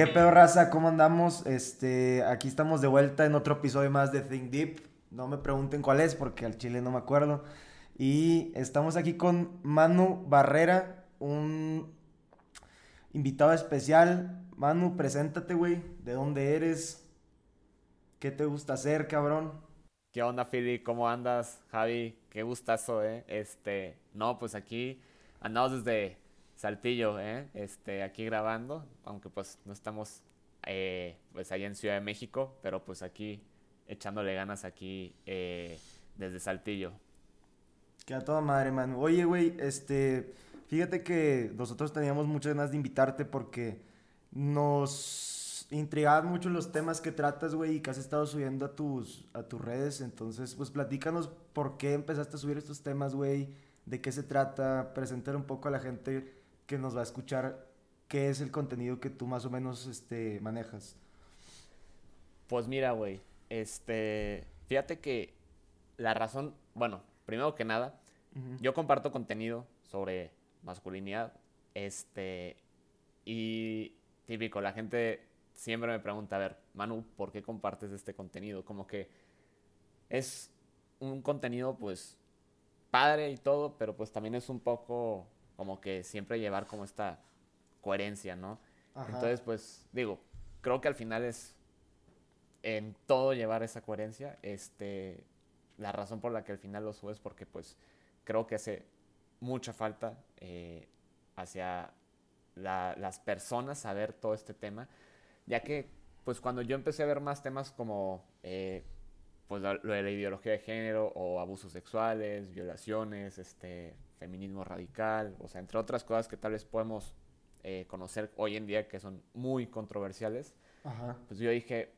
¿Qué pedo, raza? ¿Cómo andamos? Este, aquí estamos de vuelta en otro episodio más de Think Deep. No me pregunten cuál es porque al chile no me acuerdo. Y estamos aquí con Manu Barrera, un invitado especial. Manu, preséntate, güey. ¿De dónde eres? ¿Qué te gusta hacer, cabrón? ¿Qué onda, Philly? ¿Cómo andas, Javi? Qué gustazo, ¿eh? Este, no, pues aquí andamos desde Saltillo, ¿eh? Este, aquí grabando, aunque pues no estamos eh, pues allá en Ciudad de México, pero pues aquí echándole ganas aquí eh, desde Saltillo. Que a madre, man. Oye, güey, este, fíjate que nosotros teníamos muchas ganas de invitarte porque nos intrigaban mucho los temas que tratas, güey, y que has estado subiendo a tus, a tus redes. Entonces, pues platícanos por qué empezaste a subir estos temas, güey, de qué se trata, presentar un poco a la gente que nos va a escuchar qué es el contenido que tú más o menos este, manejas. Pues mira, güey, este, fíjate que la razón, bueno, primero que nada, yo comparto contenido sobre masculinidad, este, y típico, la gente siempre me pregunta, a ver, Manu, ¿por qué compartes este contenido? Como que es un contenido, pues, padre y todo, pero pues también es un poco como que siempre llevar como esta coherencia, ¿no? Entonces, pues, digo, creo que al final es en todo llevar esa coherencia. Este, la razón por la que al final lo subes porque, pues, creo que hace mucha falta eh, hacia las personas saber todo este tema, ya que, pues, cuando yo empecé a ver más temas como, eh, pues, lo de la ideología de género o abusos sexuales, violaciones, este, feminismo radical, o sea, entre otras cosas que tal vez podemos eh, conocer hoy en día que son muy controversiales, pues yo dije,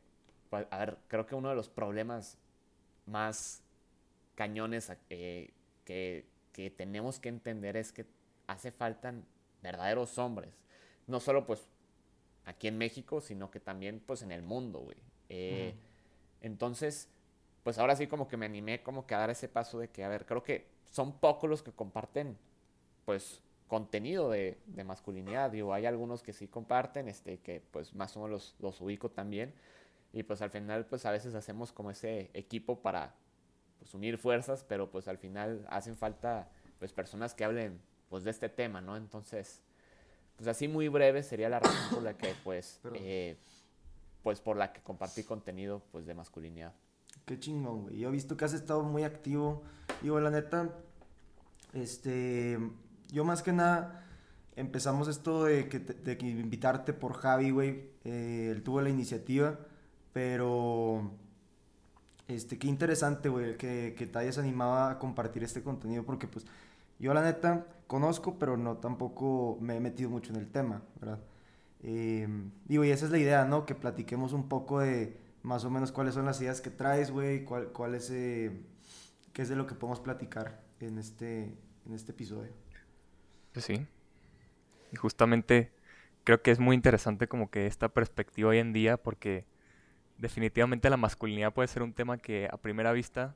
pues, a ver, creo que uno de los problemas más cañones eh, que, que tenemos que entender es que hace falta verdaderos hombres, no solo pues aquí en México, sino que también pues en el mundo, güey. Eh, entonces, pues ahora sí como que me animé como que a dar ese paso de que, a ver, creo que son pocos los que comparten, pues, contenido de, masculinidad. Digo, hay algunos que sí comparten, este, que pues más o menos los, los ubico también. Y pues al final, pues a veces hacemos como ese equipo para pues, unir fuerzas, pero pues al final hacen falta pues personas que hablen pues de este tema, ¿no? Entonces, pues así muy breve sería la razón por la que pues, eh, pues por la que compartí contenido pues de masculinidad. Qué chingón, güey. Yo he visto que has estado muy activo. Digo, la neta, este, yo más que nada empezamos esto de que, de invitarte por Javi, güey. Eh, él tuvo la iniciativa, pero, este, qué interesante, güey, que, que te hayas animado a compartir este contenido, porque pues yo la neta conozco, pero no tampoco me he metido mucho en el tema, ¿verdad? Eh, digo, y esa es la idea, ¿no? Que platiquemos un poco de más o menos cuáles son las ideas que traes, güey, cuál, cuál es, eh, qué es de lo que podemos platicar en este, en este episodio. Pues sí. Y justamente creo que es muy interesante como que esta perspectiva hoy en día porque definitivamente la masculinidad puede ser un tema que a primera vista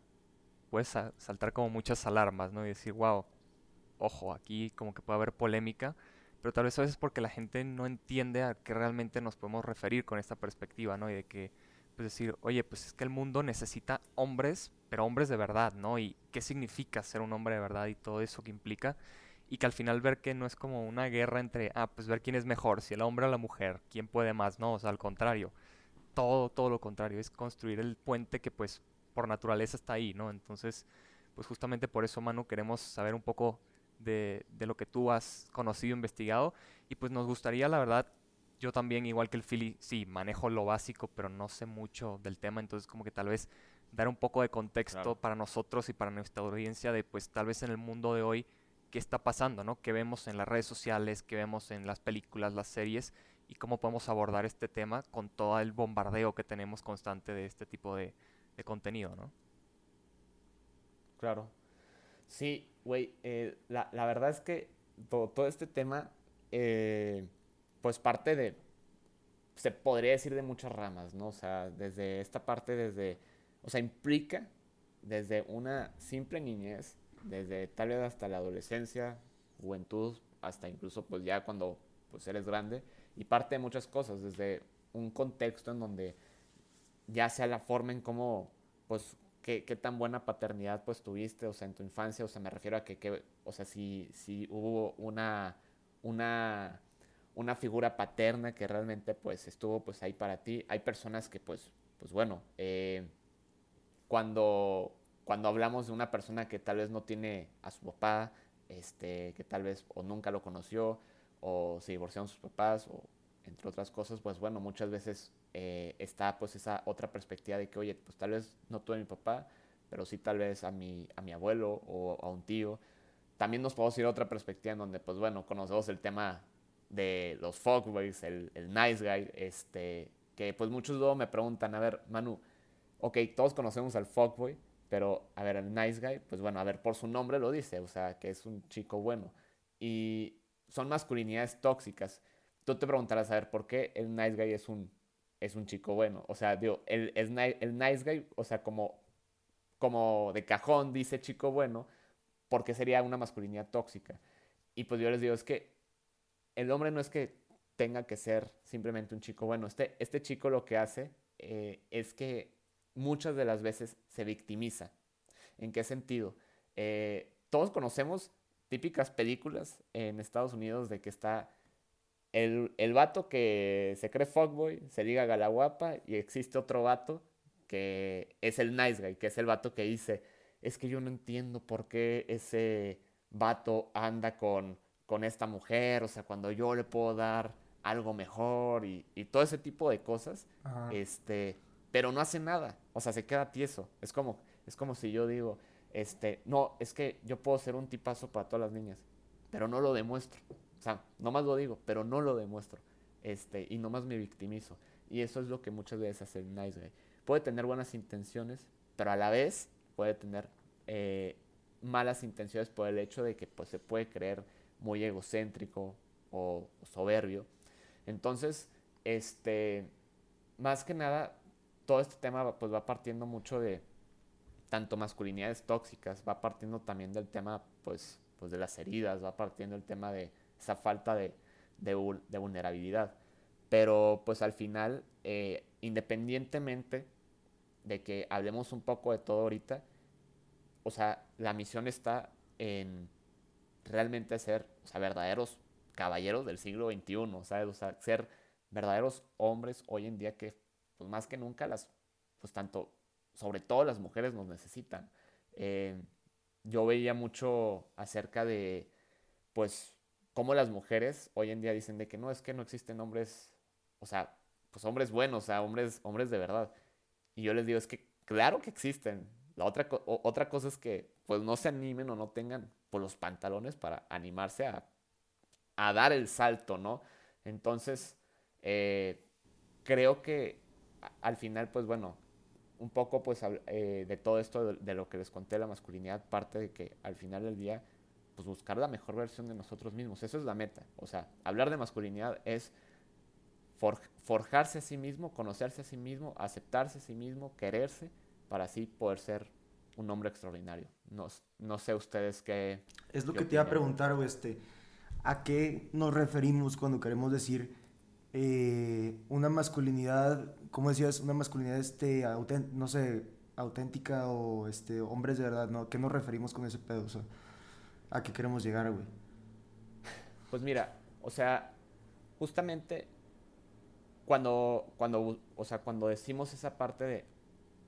puede saltar como muchas alarmas, ¿no? Y decir, wow, ojo, aquí como que puede haber polémica, pero tal vez a veces porque la gente no entiende a qué realmente nos podemos referir con esta perspectiva, ¿no? Y de que pues decir, oye, pues es que el mundo necesita hombres, pero hombres de verdad, ¿no? Y qué significa ser un hombre de verdad y todo eso que implica. Y que al final ver que no es como una guerra entre, ah, pues ver quién es mejor, si el hombre o la mujer, quién puede más, no, o sea, al contrario, todo, todo lo contrario, es construir el puente que pues por naturaleza está ahí, ¿no? Entonces, pues justamente por eso, Manu, queremos saber un poco de, de lo que tú has conocido, investigado, y pues nos gustaría, la verdad, yo también, igual que el Philly, sí, manejo lo básico, pero no sé mucho del tema, entonces como que tal vez dar un poco de contexto para nosotros y para nuestra audiencia de pues tal vez en el mundo de hoy qué está pasando, ¿no? ¿Qué vemos en las redes sociales, qué vemos en las películas, las series y cómo podemos abordar este tema con todo el bombardeo que tenemos constante de este tipo de, contenido, ¿no? Claro. Sí, güey, eh, la, la, verdad es que todo, todo este tema... Eh, pues parte de, se podría decir de muchas ramas, ¿no? O sea, desde esta parte, desde, o sea, implica desde una simple niñez, desde tal vez hasta la adolescencia, juventud, hasta incluso pues ya cuando pues eres grande, y parte de muchas cosas, desde un contexto en donde ya sea la forma en cómo, pues, qué, qué, tan buena paternidad pues tuviste, o sea, en tu infancia, o sea, me refiero a que, que o sea, si, si hubo una, una, una figura paterna que realmente pues estuvo pues ahí para ti. Hay personas que pues, pues bueno, eh, cuando, cuando hablamos de una persona que tal vez no tiene a su papá, este, que tal vez o nunca lo conoció, o se divorciaron sus papás, o entre otras cosas, pues bueno, muchas veces eh, está pues esa otra perspectiva de que, oye, pues tal vez no tuve a mi papá, pero sí tal vez a mi, a mi abuelo o a un tío. También nos podemos ir a otra perspectiva en donde, pues bueno, conocemos el tema de los fuckboys, el, el nice guy, este, que pues muchos luego me preguntan, a ver, Manu, ok, todos conocemos al fuckboy, pero a ver, el nice guy, pues bueno, a ver, por su nombre lo dice, o sea, que es un chico bueno. Y son masculinidades tóxicas. Tú te preguntarás, a ver, ¿por qué el nice guy es un, es un chico bueno? O sea, digo, el, el nice guy, o sea, como, como de cajón dice chico bueno, porque sería una masculinidad tóxica. Y pues yo les digo, es que el hombre no es que tenga que ser simplemente un chico bueno. Este, este chico lo que hace eh, es que muchas de las veces se victimiza. ¿En qué sentido? Eh, todos conocemos típicas películas en Estados Unidos de que está el, el vato que se cree fuckboy, se liga a la guapa y existe otro vato que es el nice guy, que es el vato que dice, es que yo no entiendo por qué ese vato anda con, con esta mujer, o sea, cuando yo le puedo dar algo mejor y, y todo ese tipo de cosas, este, pero no hace nada, o sea, se queda tieso. Es como, es como si yo digo, este, no, es que yo puedo ser un tipazo para todas las niñas, pero no lo demuestro. O sea, nomás lo digo, pero no lo demuestro. Este, y nomás me victimizo. Y eso es lo que muchas veces hace el nice guy. Puede tener buenas intenciones, pero a la vez puede tener eh, malas intenciones por el hecho de que pues, se puede creer muy egocéntrico o, soberbio. Entonces, este, más que nada, todo este tema pues va partiendo mucho de tanto masculinidades tóxicas, va partiendo también del tema pues, pues de las heridas, va partiendo el tema de esa falta de, de, vulnerabilidad. Pero pues al final, eh, independientemente de que hablemos un poco de todo ahorita, o sea, la misión está en realmente ser, o sea, verdaderos caballeros del siglo XXI, ¿sabes? O sea, ser verdaderos hombres hoy en día que pues más que nunca las, pues tanto, sobre todo las mujeres nos necesitan. Eh, yo veía mucho acerca de, pues, cómo las mujeres hoy en día dicen de que no, es que no existen hombres, o sea, pues hombres buenos, o sea, hombres, hombres de verdad. Y yo les digo, es que claro que existen. La otra, otra cosa es que, pues, no se animen o no tengan, los pantalones para animarse a, a dar el salto, ¿no? Entonces, eh, creo que al final, pues bueno, un poco pues eh, de todo esto de, lo que les conté, la masculinidad, parte de que al final del día, pues buscar la mejor versión de nosotros mismos. Eso es la meta. O sea, hablar de masculinidad es forjarse a sí mismo, conocerse a sí mismo, aceptarse a sí mismo, quererse, para así poder ser un hombre extraordinario. No, no sé ustedes qué... Es lo que te iba a preguntar, este, ¿a qué nos referimos cuando queremos decir eh, una masculinidad, ¿cómo decías? Una masculinidad, este, no sé, auténtica o este, hombres de verdad, ¿no? ¿Qué nos referimos con ese pedo? O sea, ¿a qué queremos llegar, güey? Pues mira, o sea, justamente cuando, cuando, o sea, cuando decimos esa parte de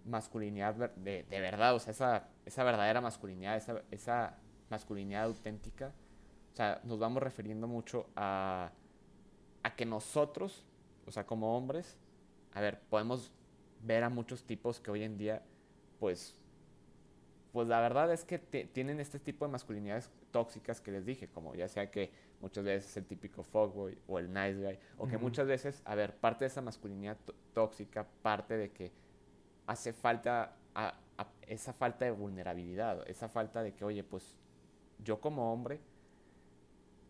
masculinidad de, de verdad, o sea, esa, esa verdadera masculinidad, esa, esa masculinidad auténtica, o sea, nos vamos refiriendo mucho a a que nosotros, o sea, como hombres, a ver, podemos ver a muchos tipos que hoy en día, pues, pues la verdad es que tienen este tipo de masculinidades tóxicas que les dije, como ya sea que muchas veces es el típico fuckboy o el nice guy, o que muchas veces, a ver, parte de esa masculinidad tóxica, parte de que hace falta esa falta de vulnerabilidad, esa falta de que, oye, pues yo como hombre,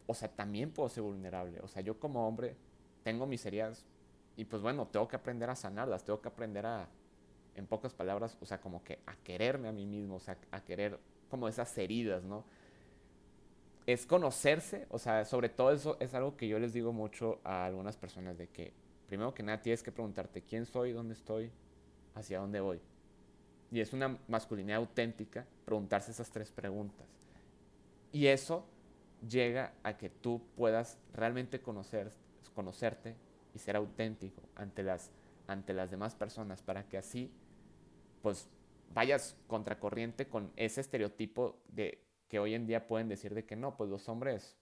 o sea, también puedo ser vulnerable. O sea, yo como hombre tengo mis heridas y pues bueno, tengo que aprender a sanarlas, tengo que aprender a, en pocas palabras, o sea, como que a quererme a mí mismo, o sea, a querer como esas heridas, ¿no? es conocerse, o sea, sobre todo eso es algo que yo les digo mucho a algunas personas de que, primero que nada, tienes que preguntarte quién soy, dónde estoy, hacia dónde voy. Y es una masculinidad auténtica preguntarse esas tres preguntas. Y eso llega a que tú puedas realmente conocer, conocerte y ser auténtico ante las, ante las demás personas para que así, pues, vayas contracorriente con ese estereotipo de que hoy en día pueden decir de que no, pues los hombres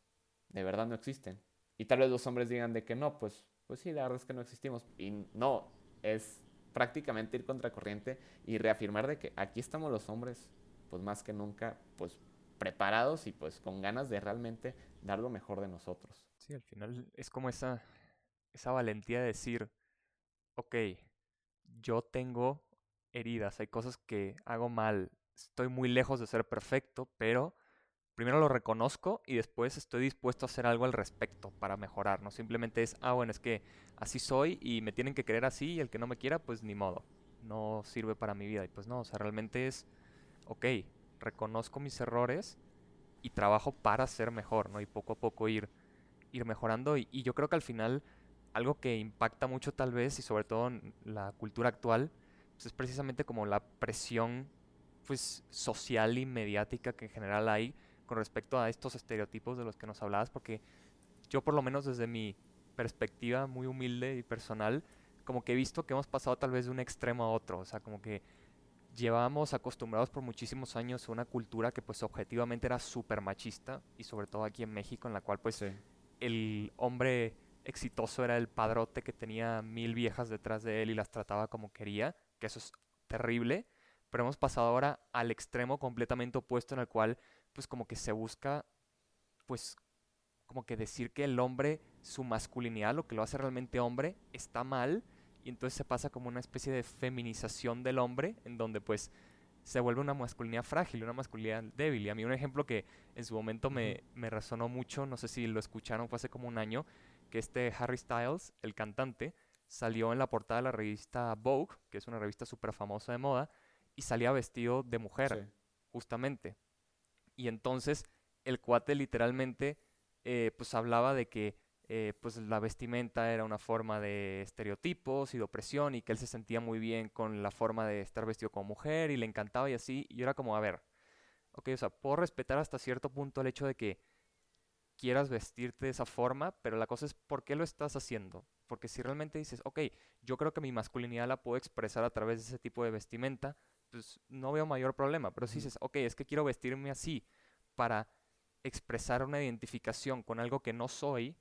de verdad no existen. Y tal vez los hombres digan de que no, pues, pues sí, la verdad es que no existimos. Y no, es prácticamente ir contracorriente y reafirmar de que aquí estamos los hombres, pues más que nunca, pues preparados y pues con ganas de realmente dar lo mejor de nosotros. Sí, al final es como esa, esa valentía de decir, ok, yo tengo heridas, hay cosas que hago mal, estoy muy lejos de ser perfecto, pero primero lo reconozco y después estoy dispuesto a hacer algo al respecto para mejorar. No simplemente es, ah, bueno, es que así soy y me tienen que querer así y el que no me quiera, pues ni modo. No sirve para mi vida. Y pues no, o sea, realmente es, ok, reconozco mis errores y trabajo para ser mejor, ¿no? Y poco a poco ir, ir mejorando. Y, y yo creo que al final algo que impacta mucho tal vez y sobre todo en la cultura actual, pues es precisamente como la presión pues social y mediática que en general hay con respecto a estos estereotipos de los que nos hablabas, porque yo por lo menos desde mi perspectiva muy humilde y personal, como que he visto que hemos pasado tal vez de un extremo a otro, o sea, como que llevábamos acostumbrados por muchísimos años a una cultura que pues objetivamente era súper machista y sobre todo aquí en México en la cual pues el hombre exitoso era el padrote que tenía mil viejas detrás de él y las trataba como quería, que eso es terrible. Pero hemos pasado ahora al extremo completamente opuesto en el cual pues como que se busca pues como que decir que el hombre, su masculinidad, lo que lo hace realmente hombre, está mal y entonces se pasa como una especie de feminización del hombre en donde pues se vuelve una masculinidad frágil, una masculinidad débil. Y a mí un ejemplo que en su momento me, me resonó mucho, no sé si lo escucharon, fue hace como un año, que este Harry Styles, el cantante, salió en la portada de la revista Vogue, que es una revista súper famosa de moda, y salía vestido de mujer, justamente. Y entonces el cuate literalmente eh, pues hablaba de que eh, pues la vestimenta era una forma de estereotipos y de opresión y que él se sentía muy bien con la forma de estar vestido como mujer y le encantaba y así. Y era como, a ver, ok, o sea, puedo respetar hasta cierto punto el hecho de que quieras vestirte de esa forma, pero la cosa es por qué lo estás haciendo. Porque si realmente dices, ok, yo creo que mi masculinidad la puedo expresar a través de ese tipo de vestimenta, pues no veo mayor problema. Pero si dices, ok, es que quiero vestirme así para expresar una identificación con algo que no soy,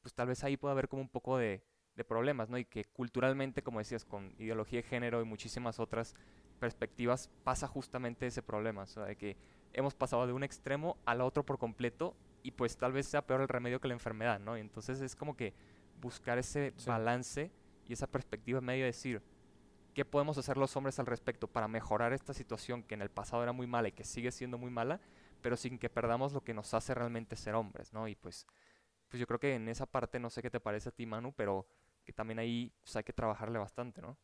pues tal vez ahí pueda haber como un poco de, problemas, ¿no? Y que culturalmente, como decías, con ideología de género y muchísimas otras perspectivas, pasa justamente ese problema, o sea, de que hemos pasado de un extremo al otro por completo y pues tal vez sea peor el remedio que la enfermedad, ¿no? Y entonces es como que buscar ese balance y esa perspectiva en medio de decir, ¿Qué podemos hacer los hombres al respecto para mejorar esta situación que en el pasado era muy mala y que sigue siendo muy mala, pero sin que perdamos lo que nos hace realmente ser hombres, ¿no? Y pues, pues yo creo que en esa parte, no sé qué te parece a ti, Manu, pero que también ahí pues, hay que trabajarle bastante, ¿no?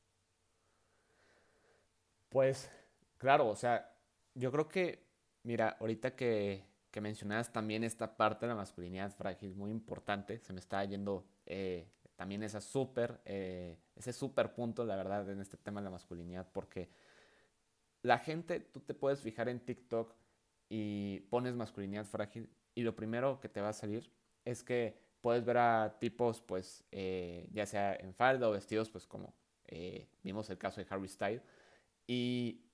Pues, claro, o sea, yo creo que, mira, ahorita que, que mencionabas también esta parte de la masculinidad frágil, muy importante, se me está yendo eh, también esa súper, eh, ese súper punto, la verdad, en este tema de la masculinidad, porque la gente, tú te puedes fijar en TikTok y pones masculinidad frágil y lo primero que te va a salir es que puedes ver a tipos, pues, eh, ya sea en falda o vestidos, pues, como eh, vimos el caso de Harry Styles, y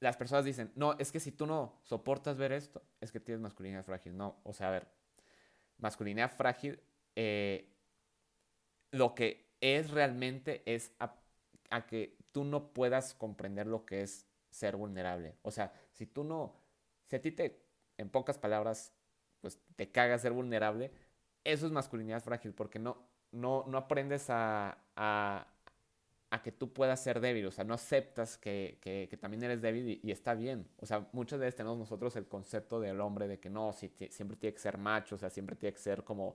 las personas dicen, no, es que si tú no soportas ver esto, es que tienes masculinidad frágil. No, o sea, a ver, masculinidad frágil eh, lo que es realmente es a, que tú no puedas comprender lo que es ser vulnerable. O sea, si tú no, si a ti te, en pocas palabras, pues te caga ser vulnerable, eso es masculinidad frágil, porque no, no, no aprendes a, a, que tú puedas ser débil, o sea, no aceptas que, que, también eres débil y, está bien. O sea, muchas veces tenemos nosotros el concepto del hombre de que no, si, siempre tiene que ser macho, o sea, siempre tiene que ser como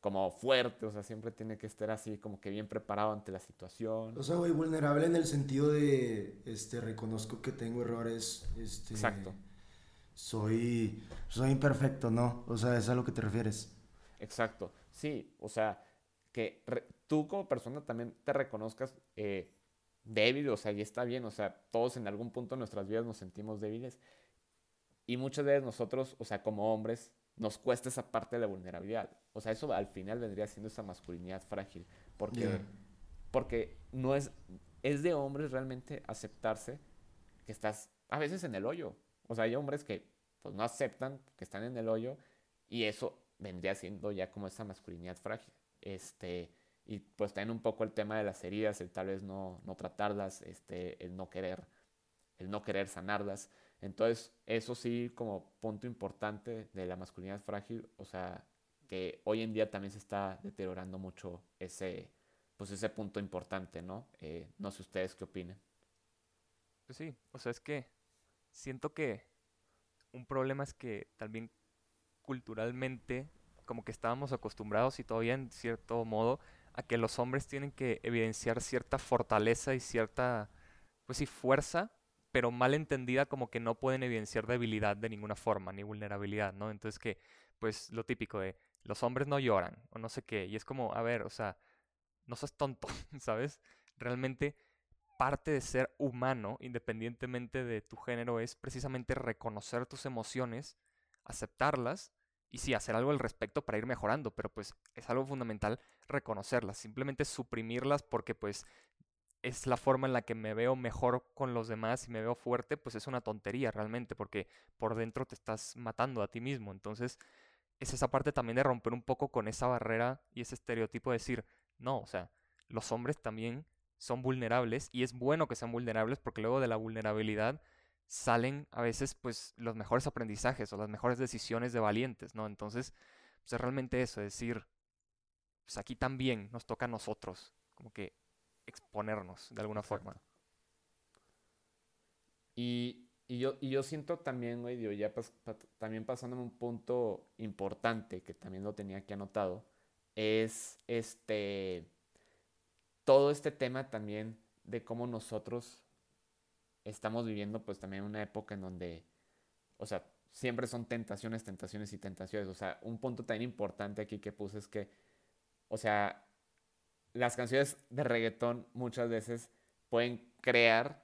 como fuerte, o sea, siempre tiene que estar así como que bien preparado ante la situación. O sea, güey, vulnerable en el sentido de, este, reconozco que tengo errores, este... Exacto. soy, soy imperfecto, ¿no? O sea, ¿es a lo que te refieres? Exacto, sí, o sea, que tú como persona también te reconozcas eh, débil, o sea, y está bien, o sea, todos en algún punto de nuestras vidas nos sentimos débiles y muchas veces nosotros, o sea, como hombres, nos cuesta esa parte de la vulnerabilidad. O sea, eso al final vendría siendo esa masculinidad frágil, porque, porque no es, es de hombres realmente aceptarse que estás a veces en el hoyo. O sea, hay hombres que pues no aceptan que están en el hoyo y eso vendría siendo ya como esa masculinidad frágil. Este, y pues también un poco el tema de las heridas, el tal vez no, no tratarlas, este, el no querer, el no querer sanarlas. Entonces, eso sí como punto importante de la masculinidad frágil, o sea, que hoy en día también se está deteriorando mucho ese, pues ese punto importante, ¿no? Eh, no sé ustedes qué opinen. Pues sí, o sea, es que siento que un problema es que también culturalmente como que estábamos acostumbrados y todavía en cierto modo a que los hombres tienen que evidenciar cierta fortaleza y cierta, pues sí, fuerza, pero mal entendida como que no pueden evidenciar debilidad de ninguna forma, ni vulnerabilidad, ¿no? Entonces que, pues lo típico de los hombres no lloran o no sé qué, y es como, a ver, o sea, no seas tonto, ¿sabes? Realmente parte de ser humano, independientemente de tu género, es precisamente reconocer tus emociones, aceptarlas y sí, hacer algo al respecto para ir mejorando, pero pues es algo fundamental reconocerlas, simplemente suprimirlas porque pues es la forma en la que me veo mejor con los demás y me veo fuerte, pues es una tontería realmente, porque por dentro te estás matando a ti mismo. Entonces, es esa parte también de romper un poco con esa barrera y ese estereotipo de decir, no, o sea, los hombres también son vulnerables y es bueno que sean vulnerables porque luego de la vulnerabilidad salen a veces pues los mejores aprendizajes o las mejores decisiones de valientes, ¿no? Entonces, pues es realmente eso, es decir, pues aquí también nos toca a nosotros, como que exponernos de alguna forma. Y, yo, y yo siento también, güey, ya también pasándome un punto importante que también lo tenía aquí anotado, es este todo este tema también de cómo nosotros estamos viviendo pues también una época en donde, o sea, siempre son tentaciones, tentaciones y tentaciones. O sea, un punto tan importante aquí que puse es que, o sea, las canciones de reggaetón muchas veces pueden crear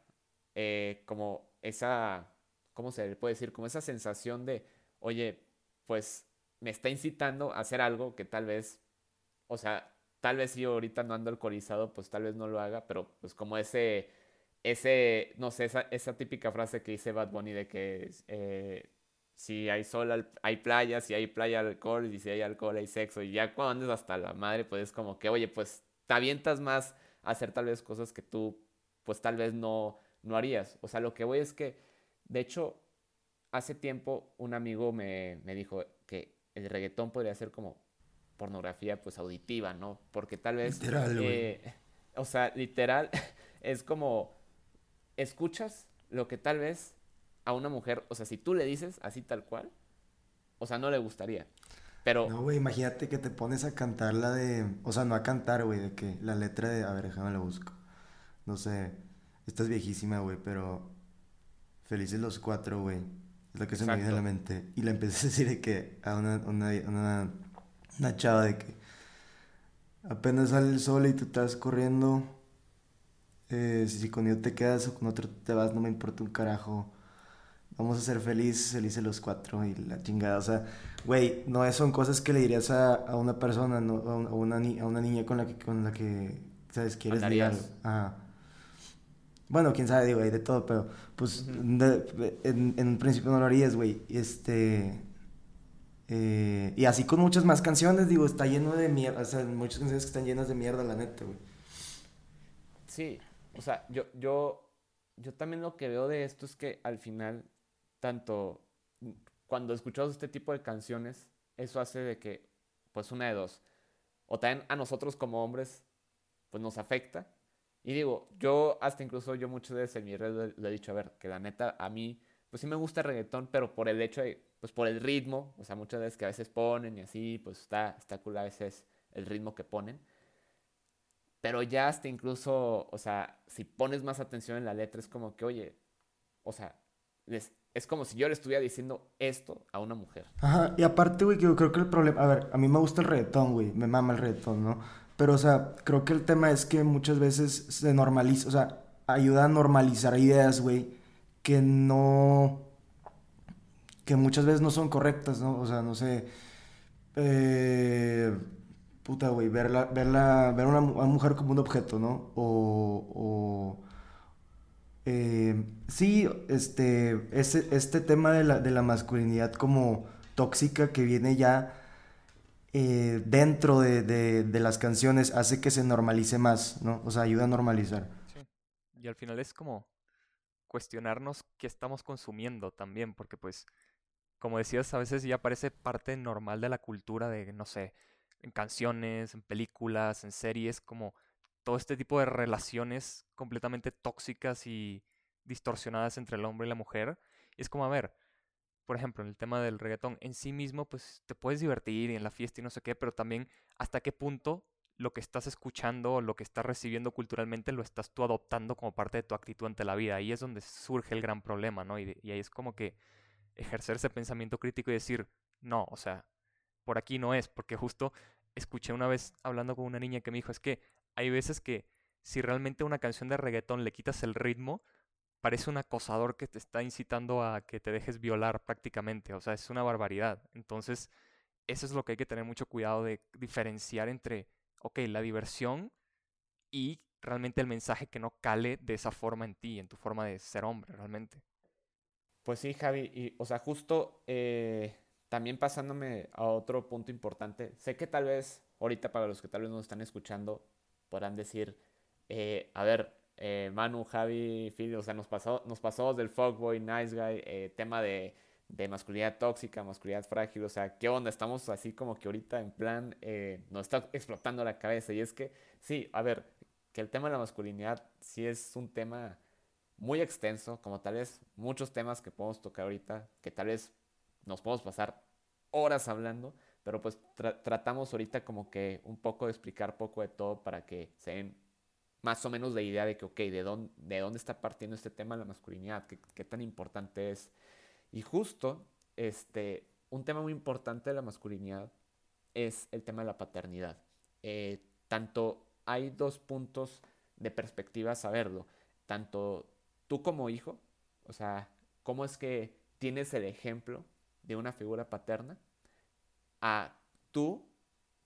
eh, como esa, ¿cómo se le puede decir? Como esa sensación de, oye, pues me está incitando a hacer algo que tal vez, o sea, Tal vez si yo ahorita no ando alcoholizado, pues tal vez no lo haga, pero pues como ese, ese, no sé, esa, esa típica frase que dice Bad Bunny de que eh, si hay sol hay playa, si hay playa alcohol, y si hay alcohol hay sexo, y ya cuando andes hasta la madre, pues es como que, oye, pues te avientas más a hacer tal vez cosas que tú, pues tal vez no, no harías. O sea, lo que voy es que, de hecho, hace tiempo un amigo me, me dijo que el reggaetón podría ser como pornografía pues auditiva, ¿no? Porque tal vez... Literal, eh, o sea, literal, es como, escuchas lo que tal vez a una mujer, o sea, si tú le dices así tal cual, o sea, no le gustaría. Pero... No, güey, imagínate que te pones a cantar la de... O sea, no a cantar, güey, de que la letra de... A ver, déjame la busco. No sé, esta es viejísima, güey, pero... Felices los cuatro, güey. Es lo que se me viene a la mente. Y le empecé a decir de que a una, una una chava de que apenas sale el sol y tú estás corriendo. Eh, si con ellos te quedas o con otro te vas, no me importa un carajo. Vamos a ser felices, felices los cuatro y la chingada. O sea, güey, no son cosas que le dirías a, a una persona, no, a, una, a una niña con la que, con la que ¿sabes? Quieres ligar. Bueno, quién sabe, digo, hay de todo, pero pues en, en principio no lo harías, güey. Este eh, y así con muchas más canciones, digo, está lleno de mierda. O sea, muchas canciones que están llenas de mierda, la neta, güey. Sí, o sea, yo, yo, yo también lo que veo de esto es que al final, tanto cuando escuchamos este tipo de canciones, eso hace de que, pues una de dos, o también a nosotros como hombres, pues nos afecta. Y digo, yo hasta incluso yo muchas veces en mi red le he dicho, a ver, que la neta a mí, pues sí me gusta el reggaetón, pero por el hecho de pues por el ritmo, o sea, muchas veces que a veces ponen y así, pues está, está cool a veces el ritmo que ponen. Pero ya hasta incluso, o sea, si pones más atención en la letra, es como que, oye, o sea, les, es como si yo le estuviera diciendo esto a una mujer. Ajá, y aparte, güey, yo creo que el problema, a ver, a mí me gusta el reggaetón, güey, me mama el reggaetón, ¿no? Pero, o sea, creo que el tema es que muchas veces se normaliza, o sea, ayuda a normalizar ideas, güey, que no, que muchas veces no son correctas, ¿no? O sea, no sé, eh, puta, güey, verla, verla, ver a una mujer como un objeto, ¿no? O, o eh, sí, este, este, este tema de la, de la masculinidad como tóxica que viene ya eh, dentro de, de, las canciones hace que se normalice más, ¿no? O sea, ayuda a normalizar. Y al final es como cuestionarnos qué estamos consumiendo también, porque pues, como decías, a veces ya parece parte normal de la cultura de, no sé, en canciones, en películas, en series, como todo este tipo de relaciones completamente tóxicas y distorsionadas entre el hombre y la mujer. Es como, a ver, por ejemplo, en el tema del reggaetón, en sí mismo, pues te puedes divertir y en la fiesta y no sé qué, pero también hasta qué punto lo que estás escuchando o lo que estás recibiendo culturalmente lo estás tú adoptando como parte de tu actitud ante la vida. Ahí es donde surge el gran problema, ¿no? Y, y ahí es como que ejercer ese pensamiento crítico y decir, no, o sea, por aquí no es, porque justo escuché una vez hablando con una niña que me dijo, es que hay veces que si realmente una canción de reggaetón le quitas el ritmo, parece un acosador que te está incitando a que te dejes violar prácticamente. O sea, es una barbaridad. Entonces, eso es lo que hay que tener mucho cuidado de diferenciar entre, ok, la diversión y realmente el mensaje que no cale de esa forma en ti, en tu forma de ser hombre, realmente. Pues sí, Javi, y, o sea, justo eh, también pasándome a otro punto importante, sé que tal vez ahorita para los que tal vez nos están escuchando, podrán decir, eh, a ver, eh, Manu, Javi, Phil, o sea, nos pasó, nos pasó del fuckboy, nice guy, eh, tema de, de, masculinidad tóxica, masculinidad frágil, o sea, ¿qué onda? Estamos así como que ahorita en plan, nos está explotando la cabeza. Y es que, sí, a ver, que el tema de la masculinidad sí es un tema muy extenso, como tal vez muchos temas que podemos tocar ahorita, que tal vez nos podemos pasar horas hablando, pero pues tratamos ahorita como que un poco de explicar poco de todo para que se den más o menos la idea de que, ok, ¿de dónde, de dónde está partiendo este tema de la masculinidad? ¿Qué, ¿Qué, tan importante es? Y justo, este, un tema muy importante de la masculinidad es el tema de la paternidad. Eh, tanto hay dos puntos de perspectiva a saberlo. Tanto tú como hijo, o sea, cómo es que tienes el ejemplo de una figura paterna, a tú,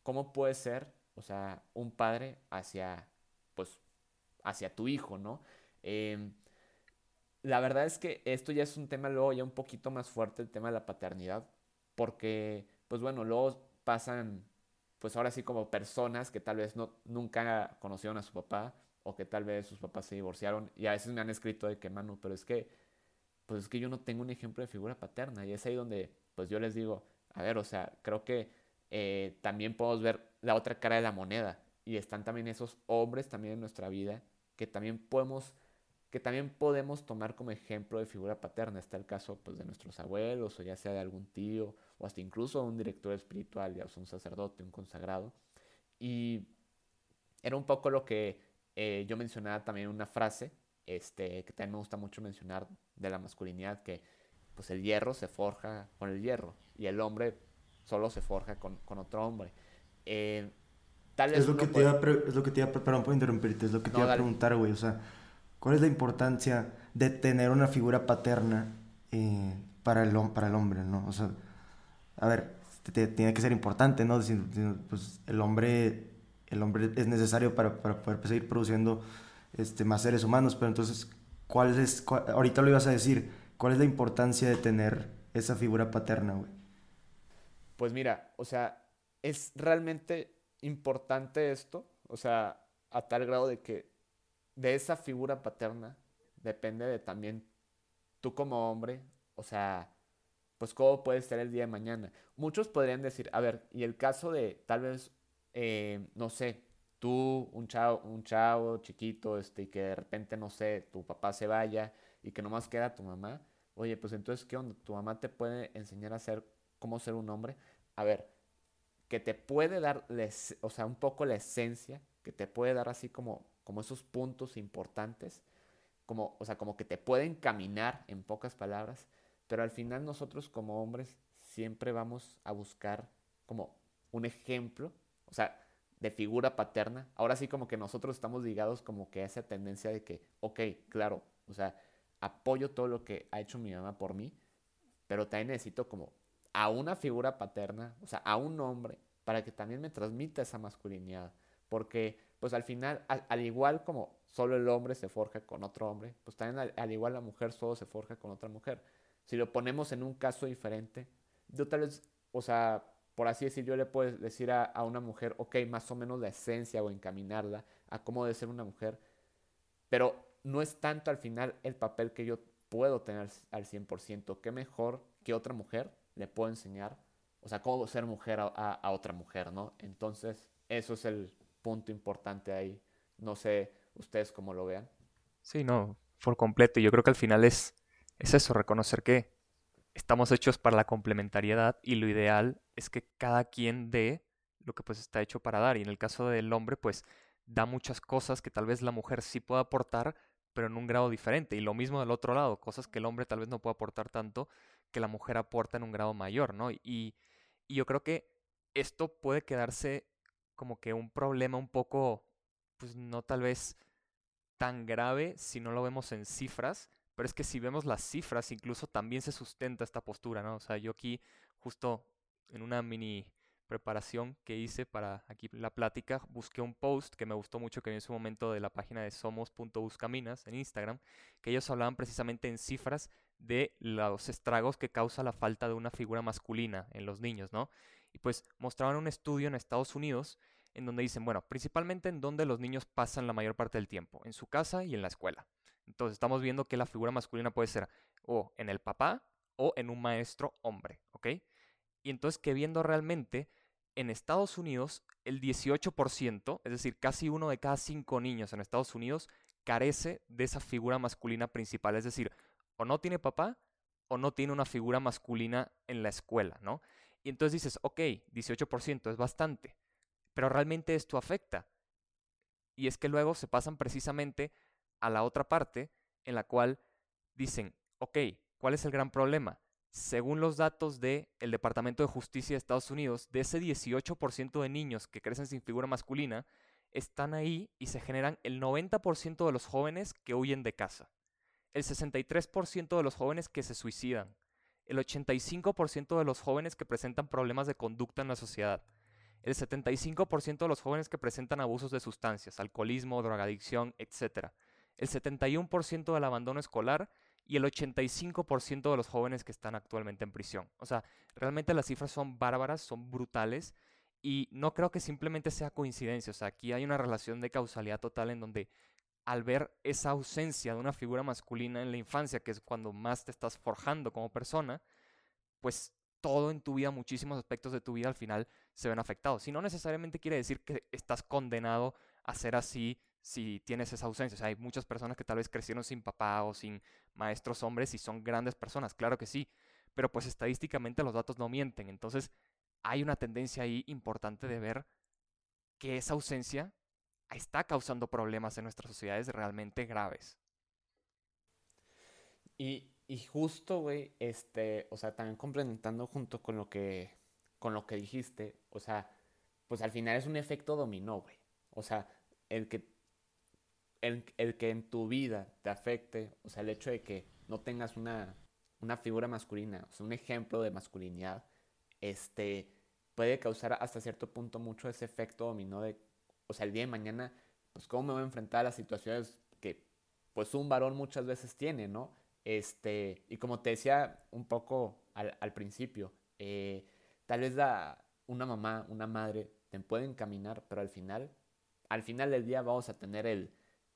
cómo puedes ser, o sea, un padre hacia, pues, hacia tu hijo, ¿no? Em, la verdad es que esto ya es un tema luego ya un poquito más fuerte, el tema de la paternidad, porque, pues bueno, luego pasan, pues ahora sí como personas que tal vez no, nunca conocieron a su papá o que tal vez sus papás se divorciaron y a veces me han escrito de que, Manu, pero es que, pues es que yo no tengo un ejemplo de figura paterna y es ahí donde, pues yo les digo, a ver, o sea, creo que eh, también podemos ver la otra cara de la moneda. Y están también esos hombres también en nuestra vida que también podemos, que también podemos tomar como ejemplo de figura paterna. Está el caso pues, de nuestros abuelos, o ya sea de algún tío, o hasta incluso un director espiritual, ya sea un sacerdote, un consagrado. Y era un poco lo que eh, yo mencionaba también una frase, este, que también me gusta mucho mencionar de la masculinidad, que pues el hierro se forja con el hierro y el hombre solo se forja con, con otro hombre. Eh, tal vez es, lo que te iba es lo que te iba perdón por interrumpirte, es lo que te iba a preguntar, güey, o sea, ¿cuál es la importancia de tener una figura paterna eh, para, el, para el hombre, no? O sea, a ver, tiene que ser importante, ¿no? Pues el hombre, el hombre es necesario para, para poder seguir produciendo este, más seres humanos, pero entonces, ¿cuál es, ahorita lo ibas a decir, ¿Cuál es la importancia de tener esa figura paterna, güey? Pues mira, o sea, es realmente importante esto, o sea, a tal grado de que de esa figura paterna depende de también tú como hombre, o sea, pues cómo puedes ser el día de mañana. Muchos podrían decir, a ver, y el caso de tal vez, eh, no sé, tú, un chavo, un chavo chiquito, este, y que de repente, no sé, tu papá se vaya y que nomás queda tu mamá, oye, pues entonces, ¿qué onda? ¿Tu mamá te puede enseñar a ser, cómo ser un hombre? A ver, que te puede dar, o sea, un poco la esencia, que te puede dar así como, como esos puntos importantes, como, o sea, como que te pueden caminar, en pocas palabras, pero al final nosotros como hombres siempre vamos a buscar como un ejemplo, o sea, de figura paterna. Ahora sí como que nosotros estamos ligados como que a esa tendencia de que, ok, claro, o sea, apoyo todo lo que ha hecho mi mamá por mí, pero también necesito como a una figura paterna, o sea, a un hombre, para que también me transmita esa masculinidad. Porque, pues al final, al, igual como solo el hombre se forja con otro hombre, pues también al, igual la mujer solo se forja con otra mujer. Si lo ponemos en un caso diferente, yo tal vez, o sea, por así decir, yo le puedo decir a, a una mujer, ok, más o menos la esencia o encaminarla a cómo debe ser una mujer, pero no es tanto al final el papel que yo puedo tener al 100%. ¿Qué mejor que otra mujer le puedo enseñar? O sea, cómo ser mujer a, otra mujer, ¿no? Entonces, eso es el punto importante ahí. No sé ustedes cómo lo vean. Sí, no, por completo. Yo creo que al final es, es eso, reconocer que estamos hechos para la complementariedad y lo ideal es que cada quien dé lo que pues está hecho para dar. Y en el caso del hombre, pues da muchas cosas que tal vez la mujer sí pueda aportar, pero en un grado diferente. Y lo mismo del otro lado, cosas que el hombre tal vez no puede aportar tanto, que la mujer aporta en un grado mayor, ¿no? Y, yo creo que esto puede quedarse como que un problema un poco, pues no tal vez tan grave si no lo vemos en cifras, pero es que si vemos las cifras, incluso también se sustenta esta postura, ¿no? O sea, yo aquí justo en una mini preparación que hice para aquí la plática, busqué un post que me gustó mucho que vi en su momento de la página de somos.buscaminas en Instagram, que ellos hablaban precisamente en cifras de los estragos que causa la falta de una figura masculina en los niños, ¿no? Y pues mostraban un estudio en Estados Unidos en donde dicen, bueno, principalmente en donde los niños pasan la mayor parte del tiempo, en su casa y en la escuela. Entonces estamos viendo que la figura masculina puede ser o en el papá o en un maestro hombre, ¿ok? Y entonces que viendo realmente en Estados Unidos el 18%, es decir, casi uno de cada cinco niños en Estados Unidos carece de esa figura masculina principal, es decir, o no tiene papá o no tiene una figura masculina en la escuela, ¿no? Y entonces dices, ok, 18% es bastante, pero realmente esto afecta. Y es que luego se pasan precisamente a la otra parte en la cual dicen, ok, ¿cuál es el gran problema? Según los datos del el Departamento de Justicia de Estados Unidos, de ese 18% de niños que crecen sin figura masculina, están ahí y se generan el 90% de los jóvenes que huyen de casa, el 63% de los jóvenes que se suicidan, el 85% de los jóvenes que presentan problemas de conducta en la sociedad, el 75% de los jóvenes que presentan abusos de sustancias, alcoholismo, drogadicción, etc., el 71% del abandono escolar y el 85% de los jóvenes que están actualmente en prisión. O sea, realmente las cifras son bárbaras, son brutales y no creo que simplemente sea coincidencia. O sea, aquí hay una relación de causalidad total en donde al ver esa ausencia de una figura masculina en la infancia, que es cuando más te estás forjando como persona, pues todo en tu vida, muchísimos aspectos de tu vida al final se ven afectados. Y no necesariamente quiere decir que estás condenado a ser así si tienes esa ausencia. O sea, hay muchas personas que tal vez crecieron sin papá o sin maestros hombres y son grandes personas, claro que sí, pero pues estadísticamente los datos no mienten. Entonces, hay una tendencia ahí importante de ver que esa ausencia está causando problemas en nuestras sociedades realmente graves. Y, y justo, güey, este, o sea, también complementando junto con lo que, con lo que dijiste, o sea, pues al final es un efecto dominó, güey. O sea, el que el, que en tu vida te afecte, o sea, el hecho de que no tengas una, una figura masculina, o sea, un ejemplo de masculinidad, este, puede causar hasta cierto punto mucho ese efecto dominó de, o sea, el día de mañana, pues cómo me voy a enfrentar a las situaciones que, pues un varón muchas veces tiene, ¿no? Este, y como te decía un poco al, principio, eh, tal vez una mamá, una madre, te pueden caminar, pero al final, al final del día vamos a tener el,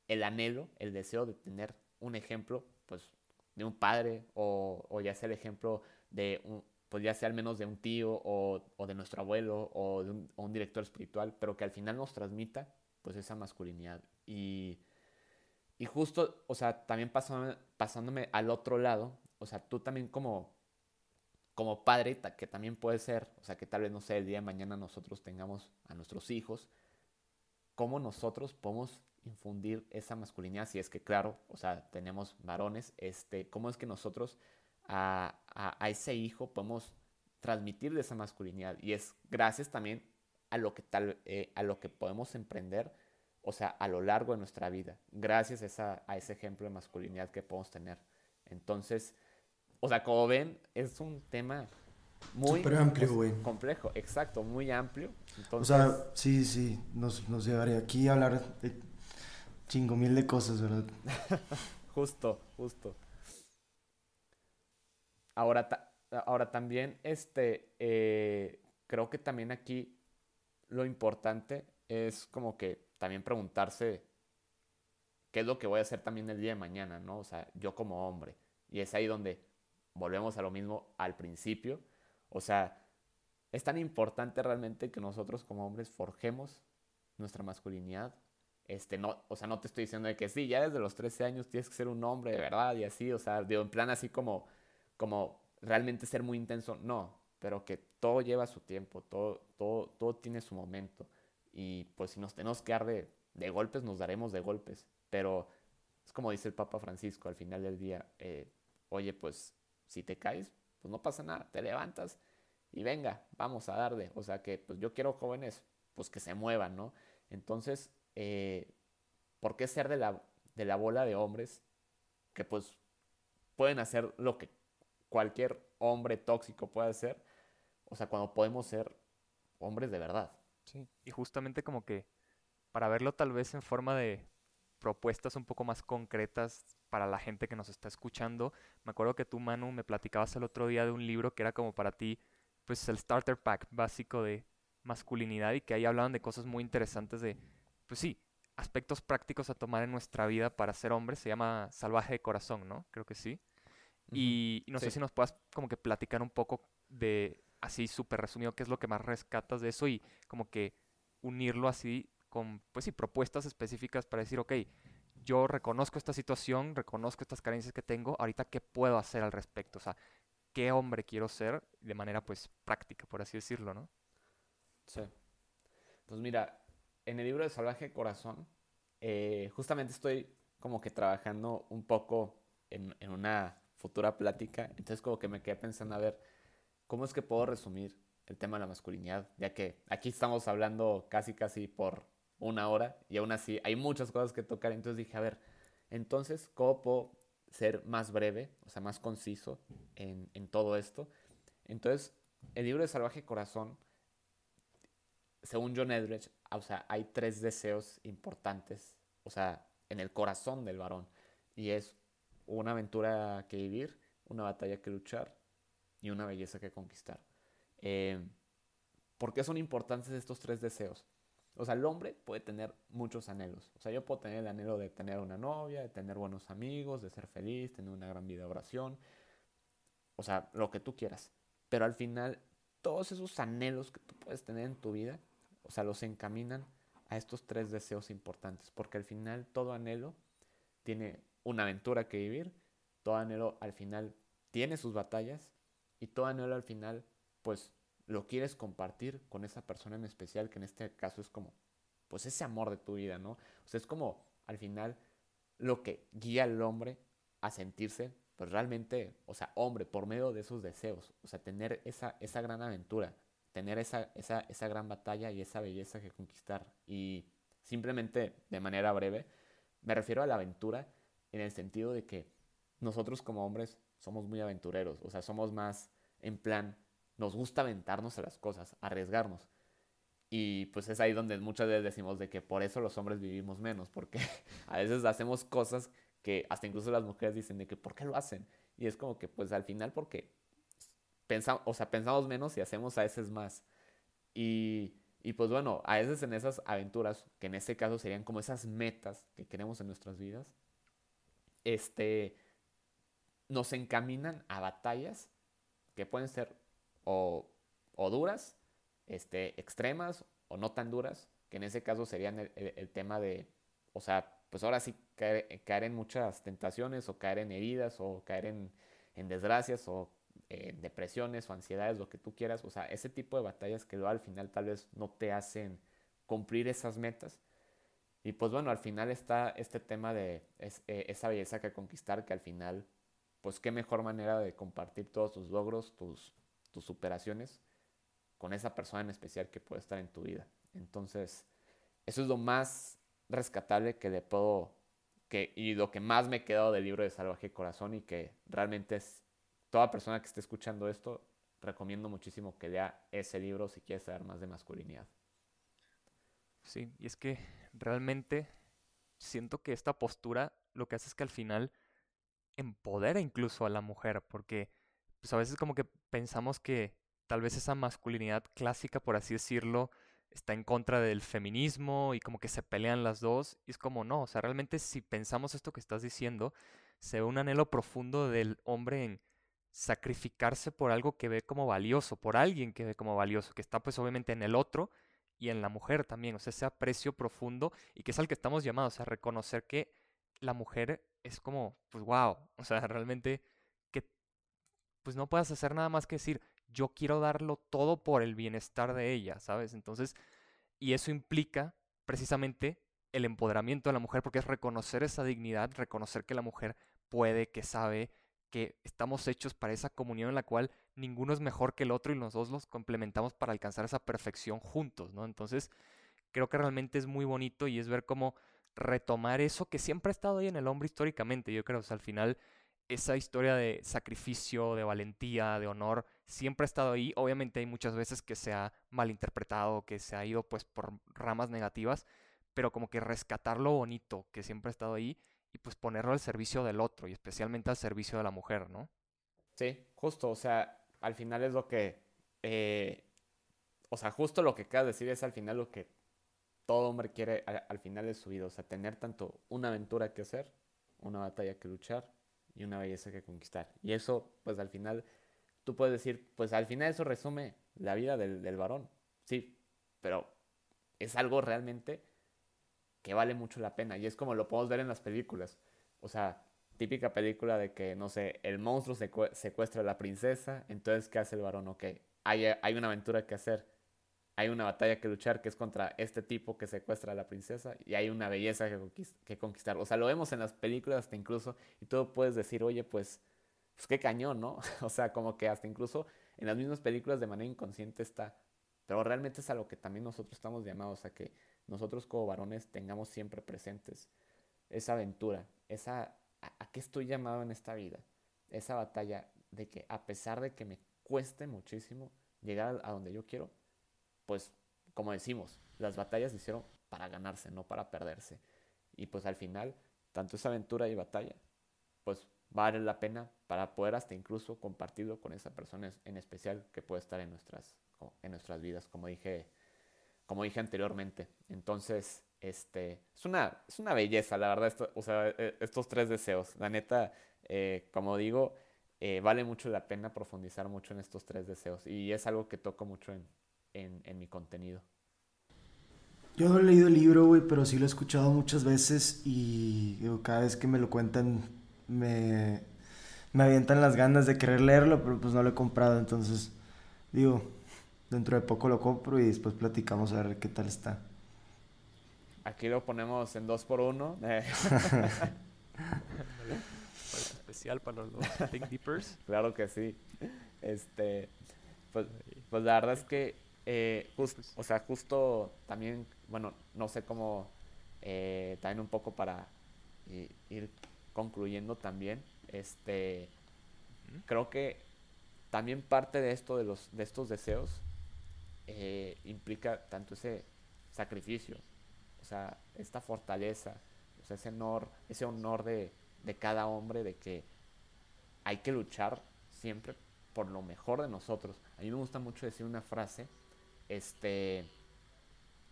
el anhelo, el deseo de tener un ejemplo, pues, de un padre o, ya sea el ejemplo de un, pues ya sea al menos de un tío o, de nuestro abuelo o de un, director espiritual, pero que al final nos transmita, pues, esa masculinidad. Y, y justo, o sea, también pasándome, pasándome al otro lado, o sea, tú también como, como padre, que también puede ser, o sea, que tal vez, no sé, el día de mañana nosotros tengamos a nuestros hijos, cómo nosotros podemos infundir esa masculinidad, si es que claro, o sea, tenemos varones, este, cómo es que nosotros a, a, ese hijo, podemos transmitir de esa masculinidad. Y es gracias también a lo que, tal, eh, a lo que podemos emprender, o sea, a lo largo de nuestra vida, gracias a, esa, a ese ejemplo de masculinidad que podemos tener. Entonces, o sea, como ven, es un tema muy amplio, güey. complejo, exacto, muy amplio. o sea, sí, sí, nos, nos llevaría aquí a hablar de chingo mil de cosas, ¿verdad? justo, justo. Ahora, ahora también, este, eh, creo que también aquí lo importante es como que también preguntarse qué es lo que voy a hacer también el día de mañana, ¿no? O sea, yo como hombre. Y es ahí donde volvemos a lo mismo al principio. O sea, es tan importante realmente que nosotros como hombres forjemos nuestra masculinidad. Este, no, o sea, no te estoy diciendo de que sí, ya desde los 13 años tienes que ser un hombre de verdad y así, o sea, de, en plan así como, como realmente ser muy intenso, no, pero que todo lleva su tiempo, todo, todo, todo tiene su momento. Y pues si nos tenemos que dar de, de golpes, nos daremos de golpes. Pero es como dice el Papa Francisco al final del día, eh, oye, pues si te caes, pues no pasa nada, te levantas y venga, vamos a darle. O sea que pues yo quiero jóvenes, pues que se muevan, ¿no? Entonces, eh, ¿por qué ser de la, de la bola de hombres que pues pueden hacer lo que cualquier hombre tóxico puede hacer? O sea, cuando podemos ser hombres de verdad. Sí, y justamente como que para verlo tal vez en forma de propuestas un poco más concretas para la gente que nos está escuchando. Me acuerdo que tú, Manu, me platicabas el otro día de un libro que era como para ti, pues el starter pack básico de masculinidad y que ahí hablaban de cosas muy interesantes de, pues sí, aspectos prácticos a tomar en nuestra vida para ser hombres. Se llama Salvaje de Corazón, ¿no? Creo que sí. Y, no sé si nos puedas como que platicar un poco de, así súper resumido, qué es lo que más rescatas de eso y como que unirlo así con, pues sí, propuestas específicas para decir, ok, yo reconozco esta situación, reconozco estas carencias que tengo, ahorita qué puedo hacer al respecto, o sea, qué hombre quiero ser de manera pues práctica, por así decirlo, ¿no? Sí. Pues mira, en el libro de Salvaje Corazón, eh, justamente estoy como que trabajando un poco en, una futura plática, entonces como que me quedé pensando a ver, ¿cómo es que puedo resumir el tema de la masculinidad? Ya que aquí estamos hablando casi casi por una hora y aún así hay muchas cosas que tocar. Entonces dije, a ver, entonces, ¿cómo puedo ser más breve, o sea, más conciso en, todo esto? Entonces, el libro de Salvaje Corazón, según John Edridge, o sea, hay tres deseos importantes, o sea, en el corazón del varón. Y es una aventura que vivir, una batalla que luchar y una belleza que conquistar. Eh, ¿Por qué son importantes estos tres deseos? O sea, el hombre puede tener muchos anhelos. O sea, yo puedo tener el anhelo de tener una novia, de tener buenos amigos, de ser feliz, tener una gran vida de oración. O sea, lo que tú quieras. Pero al final, todos esos anhelos que tú puedes tener en tu vida, sea, los encaminan a estos tres deseos importantes. Porque al final, todo anhelo tiene una aventura que vivir. Todo anhelo al final tiene sus batallas. Y todo anhelo al final, pues lo quieres compartir con esa persona en especial, que en este caso es como, pues ese amor de tu vida, ¿no? O sea, es como al final lo que guía al hombre a sentirse, pues realmente, o sea, hombre, por medio de esos deseos, o sea, tener esa, esa gran aventura, tener esa, esa, esa gran batalla y esa belleza que conquistar. Y simplemente, de manera breve, me refiero a la aventura en el sentido de que nosotros como hombres somos muy aventureros, o sea, somos más en plan, nos gusta aventarnos a las cosas, arriesgarnos. Y pues es ahí donde muchas veces decimos de que por eso los hombres vivimos menos, porque a veces hacemos cosas que hasta incluso las mujeres dicen de que ¿por qué lo hacen? Y es como que pues al final porque pensamos, o sea, pensamos menos y hacemos a veces más. Y, y pues bueno, a veces en esas aventuras, que en este caso serían como esas metas que queremos en nuestras vidas, este, nos encaminan a batallas que pueden ser o, duras, este, extremas o no tan duras, que en ese caso serían el, tema de, o sea, pues ahora sí caer, en muchas tentaciones o caer en heridas o caer en, desgracias o en depresiones o ansiedades, lo que tú quieras, o sea, ese tipo de batallas que al final tal vez no te hacen cumplir esas metas. Y pues bueno, al final está este tema de eh, esa belleza que conquistar que al final pues qué mejor manera de compartir todos tus logros, tus, tus superaciones con esa persona en especial que puede estar en tu vida. Entonces, eso es lo más rescatable que le puedo, que, y lo que más me he quedado del libro de Salvaje Corazón y que realmente es, toda persona que esté escuchando esto, recomiendo muchísimo que lea ese libro si quiere saber más de masculinidad. Sí, y es que realmente siento que esta postura lo que hace es que al final empodera incluso a la mujer, porque pues a veces como que pensamos que tal vez esa masculinidad clásica, por así decirlo, está en contra del feminismo y como que se pelean las dos. Y es como no, o sea, realmente si pensamos esto que estás diciendo, se ve un anhelo profundo del hombre en sacrificarse por algo que ve como valioso, por alguien que ve como valioso, que está pues obviamente en el otro y en la mujer también, o sea, ese aprecio profundo y que es al que estamos llamados a reconocer que la mujer es como, pues wow, o sea, realmente que pues no puedas hacer nada más que decir, yo quiero darlo todo por el bienestar de ella, ¿sabes? Entonces, y eso implica precisamente el empoderamiento de la mujer, porque es reconocer esa dignidad, reconocer que la mujer puede, que sabe, que estamos hechos para esa comunión en la cual ninguno es mejor que el otro y los dos los complementamos para alcanzar esa perfección juntos, ¿no? Entonces, creo que realmente es muy bonito y es ver cómo retomar eso que siempre ha estado ahí en el hombre históricamente, yo creo, o sea, al final esa historia de sacrificio, de valentía, de honor, siempre ha estado ahí. Obviamente hay muchas veces que se ha malinterpretado, que se ha ido pues por ramas negativas, pero como que rescatar lo bonito que siempre ha estado ahí y pues ponerlo al servicio del otro y especialmente al servicio de la mujer, ¿no? Sí, justo, o sea, al final es lo que, eh, o sea, justo lo que acabas de decir es al final lo que todo hombre quiere al final de su vida, o sea, tener tanto una aventura que hacer, una batalla que luchar y una belleza que conquistar. Y eso, pues al final, tú puedes decir, pues al final eso resume la vida del, del varón. Sí, pero es algo realmente que vale mucho la pena. Y es como lo podemos ver en las películas. O sea, típica película de que, no sé, el monstruo secuestra a la princesa, entonces, ¿qué hace el varón? Ok, hay, hay una aventura que hacer hay una batalla que luchar que es contra este tipo que secuestra a la princesa y hay una belleza que, conquistar. O sea, lo vemos en las películas hasta incluso y tú puedes decir, oye, pues, pues qué cañón, ¿no? o sea, como que hasta incluso en las mismas películas de manera inconsciente está. Pero realmente es a lo que también nosotros estamos llamados, a que nosotros como varones tengamos siempre presentes esa aventura, esa a, a qué estoy llamado en esta vida, esa batalla de que a pesar de que me cueste muchísimo llegar a donde yo quiero, pues, como decimos, las batallas se hicieron para ganarse, no para perderse. Y pues al final, tanto esa aventura y batalla, pues vale la pena para poder hasta incluso compartirlo con esa persona en especial que puede estar en nuestras, en nuestras vidas, como dije, como dije anteriormente. Entonces, este, es una, es una belleza, la verdad, o sea, e, estos tres deseos. La neta, eh, como digo, eh, vale mucho la pena profundizar mucho en estos tres deseos. Y es algo que toco mucho en, en, mi contenido. Yo no he leído el libro, güey, pero sí lo he escuchado muchas veces y cada vez que me lo cuentan me, me avientan las ganas de querer leerlo, pero pues no lo he comprado, entonces digo, dentro de poco lo compro y después platicamos a ver qué tal está. Aquí lo ponemos en dos por uno. especial para los Think Deepers. claro que sí. Este, pues, pues la verdad es que eh, o sea, justo también, bueno, no sé cómo, eh, también un poco para ir concluyendo también, este, creo que también parte de esto, de, los, de estos deseos, eh, implica tanto ese sacrificio, o sea, esta fortaleza, o sea, ese honor, ese honor de, de cada hombre de que hay que luchar siempre por lo mejor de nosotros. A mí me gusta mucho decir una frase este,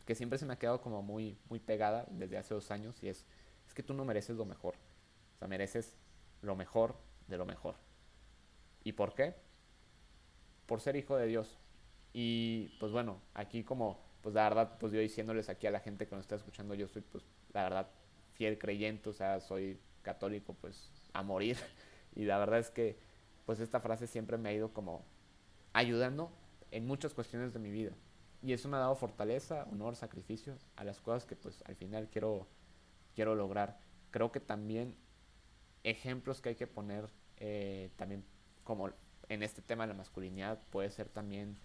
que siempre se me ha quedado como muy, muy pegada desde hace dos años y es, es que tú no mereces lo mejor. O sea, mereces lo mejor de lo mejor. ¿Y por qué? Por ser hijo de Dios. Y pues bueno, aquí como, pues la verdad, pues yo diciéndoles aquí a la gente que nos está escuchando, yo soy pues la verdad fiel creyente, o sea, soy católico pues a morir. Y la verdad es que pues esta frase siempre me ha ido como ayudando en muchas cuestiones de mi vida. Y eso me ha dado fortaleza, honor, sacrificio a las cosas que pues al final quiero, quiero lograr. Creo que también ejemplos que hay que poner eh, también como en este tema de la masculinidad puede ser también,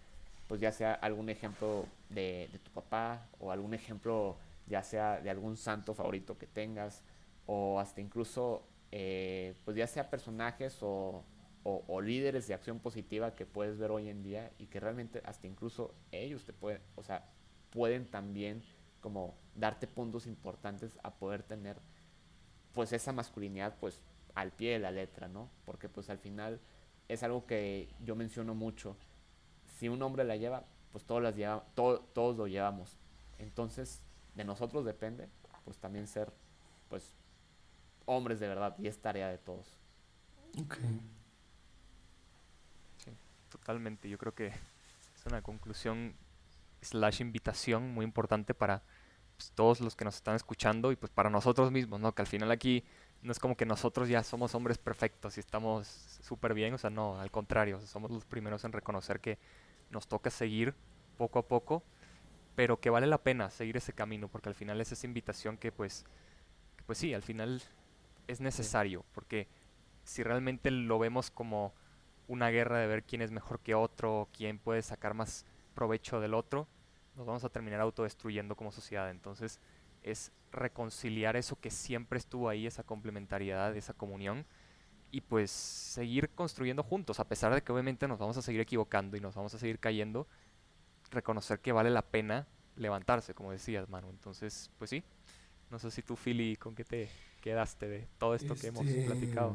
pues ya sea algún ejemplo de, tu papá o algún ejemplo ya sea de algún santo favorito que tengas o hasta incluso eh, pues ya sea personajes o, o, líderes de acción positiva que puedes ver hoy en día y que realmente hasta incluso ellos te pueden, o sea, pueden también como darte puntos importantes a poder tener pues esa masculinidad pues al pie de la letra, ¿no? Porque pues al final es algo que yo menciono mucho. Si un hombre la lleva, pues todos, las lleva, todos lo llevamos. Entonces, de nosotros depende, pues también ser, pues, hombres de verdad. Y es tarea de todos. Ok. Sí, totalmente. Yo creo que es una conclusión slash invitación muy importante para pues, todos los que nos están escuchando y pues para nosotros mismos, ¿no? Que al final aquí no es como que nosotros ya somos hombres perfectos y estamos súper bien, o sea, no, al contrario, somos los primeros en reconocer que nos toca seguir poco a poco, pero que vale la pena seguir ese camino, porque al final es esa invitación que pues, pues sí, al final es necesario, porque si realmente lo vemos como una guerra de ver quién es mejor que otro, quién puede sacar más provecho del otro, nos vamos a terminar autodestruyendo como sociedad. Entonces es reconciliar eso que siempre estuvo ahí, esa complementariedad, esa comunión, y pues seguir construyendo juntos, a pesar de que obviamente nos vamos a seguir equivocando y nos vamos a seguir cayendo, reconocer que vale la pena levantarse, como decías, Manu. Entonces, pues sí, no sé si tú, Philly, con qué te quedaste de todo esto que hemos este, platicado.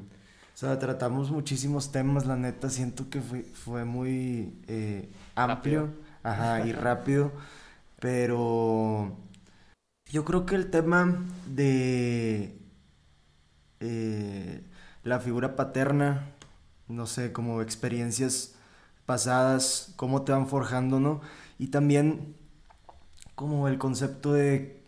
O sea, tratamos muchísimos temas, la neta, siento que fue, fue muy eh, amplio. Ajá, y rápido. Pero yo creo que el tema de eh, la figura paterna, no sé, como experiencias pasadas, cómo te van forjando, ¿no? Y también como el concepto de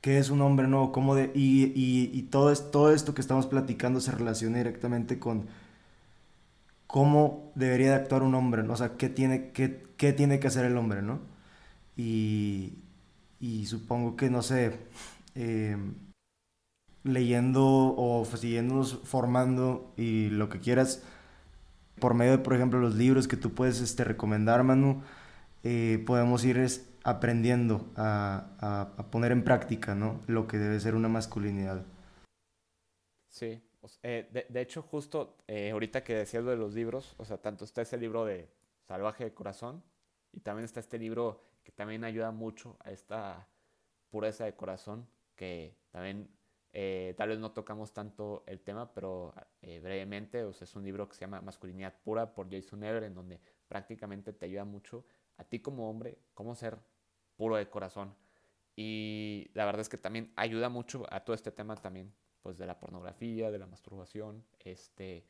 qué es un hombre, ¿no? Cómo de, y, y, todo, es, todo esto que estamos platicando se relaciona directamente con cómo debería de actuar un hombre, ¿no? O sea, qué tiene, qué, qué tiene que hacer el hombre, ¿no? Y, y supongo que, no sé, eh, leyendo o siguiéndonos formando y lo que quieras, por medio de, por ejemplo, los libros que tú puedes este, recomendar, Manu, eh, podemos ir aprendiendo a, a, poner en práctica, ¿no? Lo que debe ser una masculinidad. Sí, eh, de, de, hecho, justo eh, ahorita que decías lo de los libros, o sea, tanto está ese libro de Salvaje de Corazón y también está este libro que también ayuda mucho a esta pureza de corazón, que también eh, tal vez no tocamos tanto el tema, pero brevemente, o sea, es un libro que se llama Masculinidad Pura por Jason Ever, en donde prácticamente te ayuda mucho a ti como hombre, cómo ser puro de corazón. Y la verdad es que también ayuda mucho a todo este tema también pues de la pornografía, de la masturbación, este,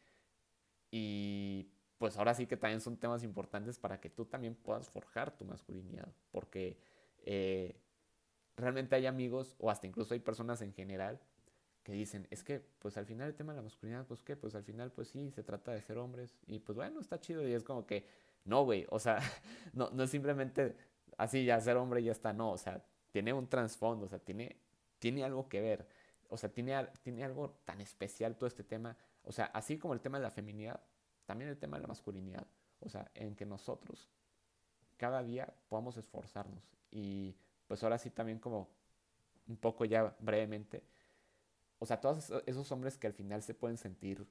y pues ahora sí que también son temas importantes para que tú también puedas forjar tu masculinidad, porque eh, realmente hay amigos o hasta incluso hay personas en general que dicen, es que pues al final el tema de la masculinidad, pues qué, pues al final pues sí, se trata de ser hombres y pues bueno, está chido y es como que, no, güey, o sea, no, no es simplemente así ya ser hombre ya está, no, o sea, tiene un trasfondo, o sea, tiene, tiene algo que ver o sea, tiene, tiene algo tan especial todo este tema. O sea, así como el tema de la feminidad, también el tema de la masculinidad. O sea, en que nosotros cada día podamos esforzarnos. Y pues ahora sí también como un poco ya brevemente. O sea, todos esos hombres que al final se pueden sentir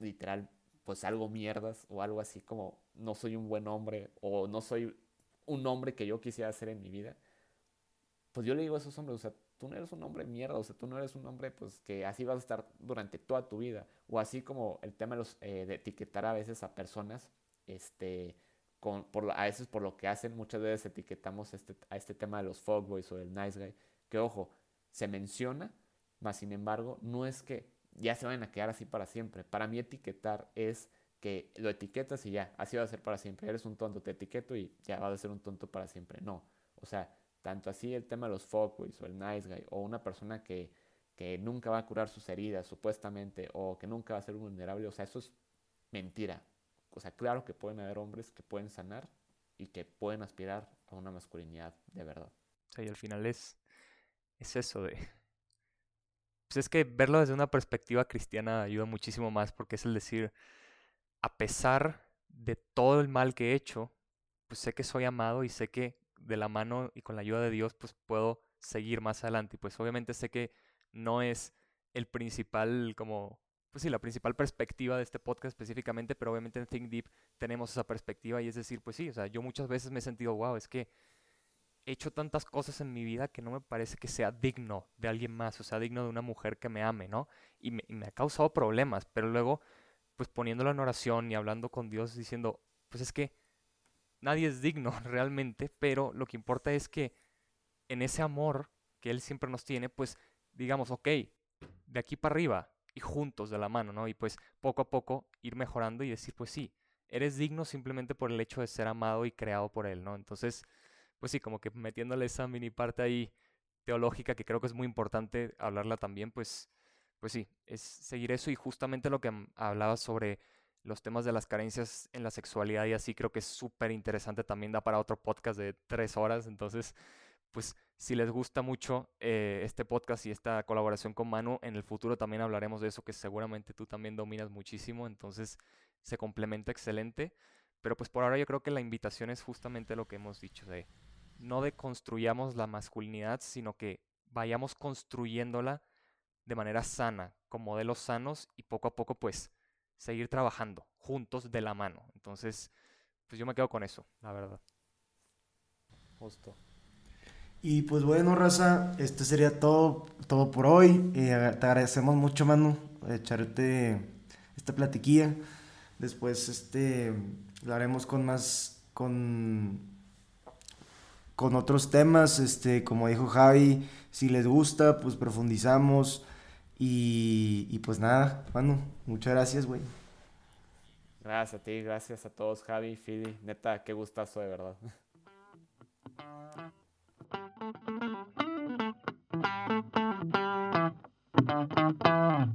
literal pues algo mierdas o algo así como no soy un buen hombre o no soy un hombre que yo quisiera ser en mi vida. Pues yo le digo a esos hombres, o sea, tú no eres un hombre mierda, o sea, tú no eres un hombre pues que así vas a estar durante toda tu vida, o así como el tema de, los, eh, de etiquetar a veces a personas, este, con, por, a veces por lo que hacen, muchas veces etiquetamos este, a este tema de los fuckboys o del nice guy, que ojo, se menciona, mas sin embargo, no es que ya se vayan a quedar así para siempre. Para mí etiquetar es que lo etiquetas y ya, así va a ser para siempre. Eres un tonto, te etiqueto y ya vas a ser un tonto para siempre. No, o sea, tanto así el tema de los fuckboys o el nice guy o una persona que, que nunca va a curar sus heridas supuestamente o que nunca va a ser vulnerable, o sea, eso es mentira. O sea, claro que pueden haber hombres que pueden sanar y que pueden aspirar a una masculinidad de verdad. Sea, y al final es, es eso de pues es que verlo desde una perspectiva cristiana ayuda muchísimo más porque es el decir, a pesar de todo el mal que he hecho, pues sé que soy amado y sé que de la mano y con la ayuda de Dios pues puedo seguir más adelante. Y pues obviamente sé que no es el principal como pues sí, la principal perspectiva de este podcast específicamente, pero obviamente en Think Deep tenemos esa perspectiva y es decir, pues sí, o sea, yo muchas veces me he sentido, wow, es que he hecho tantas cosas en mi vida que no me parece que sea digno de alguien más, o sea, digno de una mujer que me ame, ¿no? Y me, ha causado problemas, pero luego, pues poniéndolo en oración y hablando con Dios, diciendo, pues es que nadie es digno realmente, pero lo que importa es que en ese amor que Él siempre nos tiene, pues digamos, ok, de aquí para arriba, y juntos de la mano, ¿no? Y pues poco a poco ir mejorando y decir, pues sí, eres digno simplemente por el hecho de ser amado y creado por Él, ¿no? Entonces, pues sí, como que metiéndole esa mini parte ahí teológica que creo que es muy importante hablarla también, pues, pues sí, es seguir eso y justamente lo que hablaba sobre los temas de las carencias en la sexualidad y así creo que es súper interesante también, da para otro podcast de tres horas, entonces pues si les gusta mucho eh, este podcast y esta colaboración con Manu, en el futuro también hablaremos de eso que seguramente tú también dominas muchísimo, entonces se complementa excelente. Pero pues por ahora yo creo que la invitación es justamente lo que hemos dicho, de no deconstruyamos la masculinidad, sino que vayamos construyéndola de manera sana, con modelos sanos y poco a poco pues seguir trabajando juntos de la mano. Entonces, pues yo me quedo con eso, la verdad. Justo. Y pues bueno, raza, este sería todo, todo por hoy. Eh, te agradecemos mucho, Manu, echarte esta platiquilla. Después este, lo haremos con más, con, con otros temas, este, como dijo Javi, si les gusta, pues profundizamos y, pues nada, mano, muchas gracias, güey. Gracias a ti, gracias a todos, Javi, Fili, neta, qué gustazo de verdad.